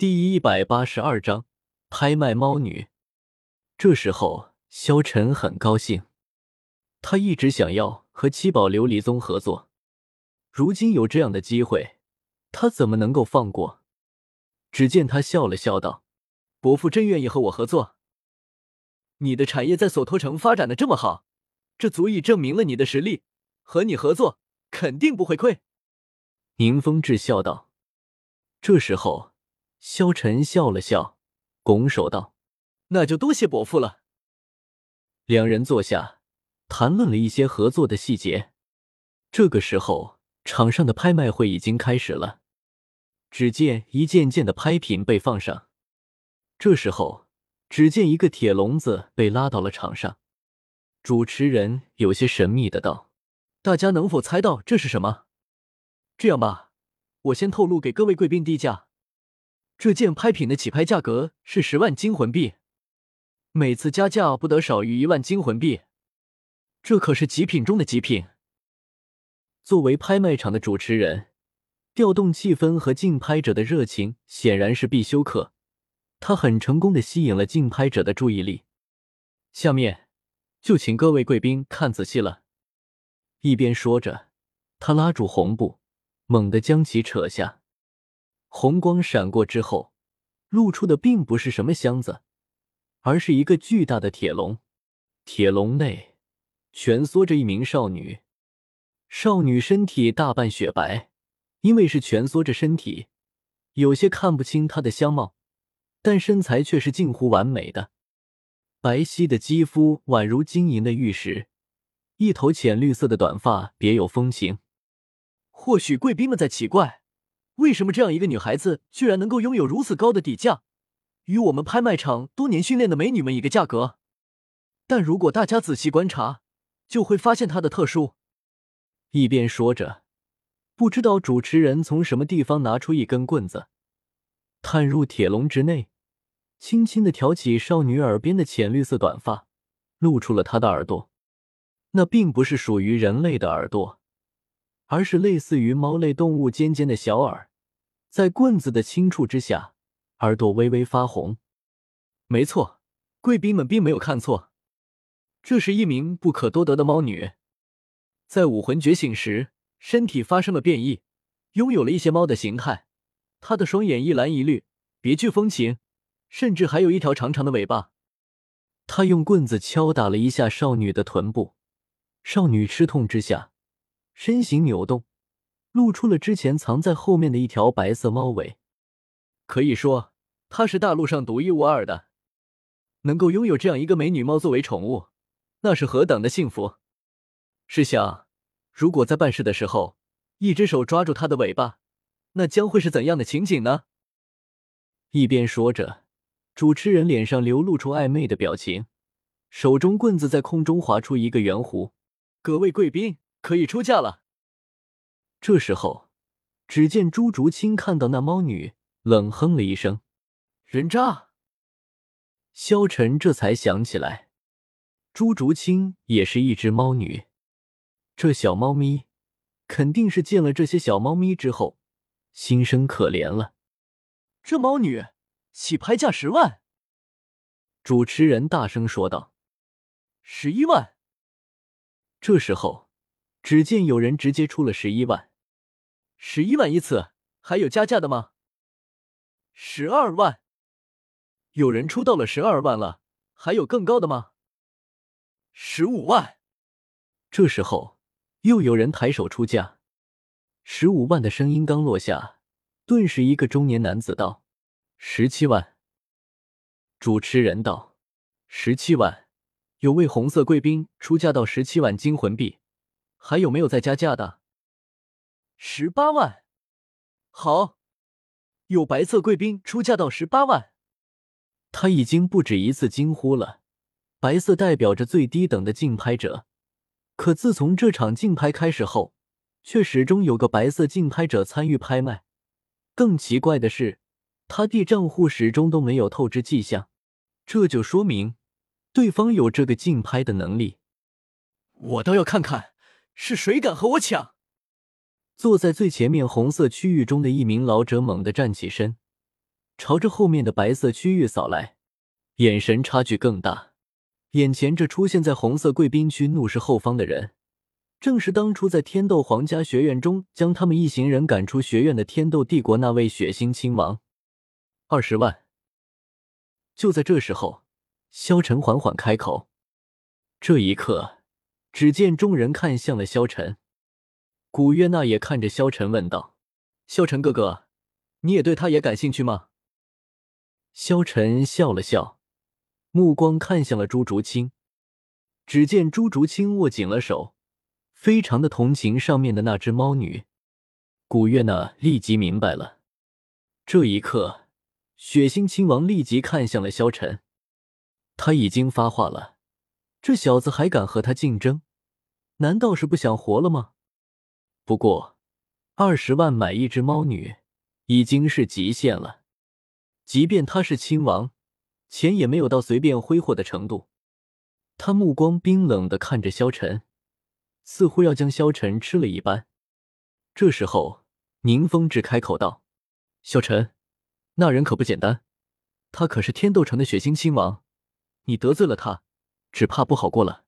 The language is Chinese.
第一百八十二章拍卖猫女。这时候，萧晨很高兴，他一直想要和七宝琉璃宗合作，如今有这样的机会，他怎么能够放过？只见他笑了笑道：“伯父真愿意和我合作。你的产业在索托城发展的这么好，这足以证明了你的实力，和你合作肯定不会亏。”宁风致笑道。这时候。萧晨笑了笑，拱手道：“那就多谢伯父了。”两人坐下，谈论了一些合作的细节。这个时候，场上的拍卖会已经开始了。只见一件件的拍品被放上。这时候，只见一个铁笼子被拉到了场上。主持人有些神秘的道：“大家能否猜到这是什么？这样吧，我先透露给各位贵宾低价。”这件拍品的起拍价格是十万金魂币，每次加价不得少于一万金魂币。这可是极品中的极品。作为拍卖场的主持人，调动气氛和竞拍者的热情显然是必修课。他很成功的吸引了竞拍者的注意力。下面就请各位贵宾看仔细了。一边说着，他拉住红布，猛地将其扯下。红光闪过之后，露出的并不是什么箱子，而是一个巨大的铁笼。铁笼内蜷缩着一名少女，少女身体大半雪白，因为是蜷缩着身体，有些看不清她的相貌，但身材却是近乎完美的。白皙的肌肤宛如晶莹的玉石，一头浅绿色的短发别有风情。或许贵宾们在奇怪。为什么这样一个女孩子居然能够拥有如此高的底价，与我们拍卖场多年训练的美女们一个价格？但如果大家仔细观察，就会发现她的特殊。一边说着，不知道主持人从什么地方拿出一根棍子，探入铁笼之内，轻轻的挑起少女耳边的浅绿色短发，露出了她的耳朵。那并不是属于人类的耳朵，而是类似于猫类动物尖尖的小耳。在棍子的轻触之下，耳朵微微发红。没错，贵宾们并没有看错，这是一名不可多得的猫女。在武魂觉醒时，身体发生了变异，拥有了一些猫的形态。她的双眼一蓝一绿，别具风情，甚至还有一条长长的尾巴。他用棍子敲打了一下少女的臀部，少女吃痛之下，身形扭动。露出了之前藏在后面的一条白色猫尾，可以说它是大陆上独一无二的。能够拥有这样一个美女猫作为宠物，那是何等的幸福！试想，如果在办事的时候，一只手抓住它的尾巴，那将会是怎样的情景呢？一边说着，主持人脸上流露出暧昧的表情，手中棍子在空中划出一个圆弧。各位贵宾可以出价了。这时候，只见朱竹清看到那猫女，冷哼了一声：“人渣。”萧晨这才想起来，朱竹清也是一只猫女，这小猫咪肯定是见了这些小猫咪之后，心生可怜了。这猫女起拍价十万，主持人大声说道：“十一万。”这时候，只见有人直接出了十一万。十一万一次，还有加价的吗？十二万，有人出到了十二万了，还有更高的吗？十五万，这时候又有人抬手出价。十五万的声音刚落下，顿时一个中年男子道：“十七万。”主持人道：“十七万，有位红色贵宾出价到十七万金魂币，还有没有再加价的？”十八万，好，有白色贵宾出价到十八万。他已经不止一次惊呼了。白色代表着最低等的竞拍者，可自从这场竞拍开始后，却始终有个白色竞拍者参与拍卖。更奇怪的是，他弟账户始终都没有透支迹象，这就说明对方有这个竞拍的能力。我倒要看看是谁敢和我抢！坐在最前面红色区域中的一名老者猛地站起身，朝着后面的白色区域扫来，眼神差距更大。眼前这出现在红色贵宾区怒视后方的人，正是当初在天斗皇家学院中将他们一行人赶出学院的天斗帝国那位血腥亲王。二十万。就在这时候，萧晨缓缓开口。这一刻，只见众人看向了萧晨，古月娜也看着萧晨问道：“萧晨哥哥，你也对他也感兴趣吗？”萧晨笑了笑，目光看向了朱竹清。只见朱竹清握紧了手，非常的同情上面的那只猫女。古月娜立即明白了。这一刻，血腥亲王立即看向了萧晨，他已经发话了，这小子还敢和他竞争，难道是不想活了吗？不过，二十万买一只猫女，已经是极限了。即便他是亲王，钱也没有到随便挥霍的程度。他目光冰冷的看着萧晨，似乎要将萧晨吃了一般。这时候，宁风致开口道：“萧晨，那人可不简单，他可是天斗城的血腥亲王，你得罪了他，只怕不好过了。”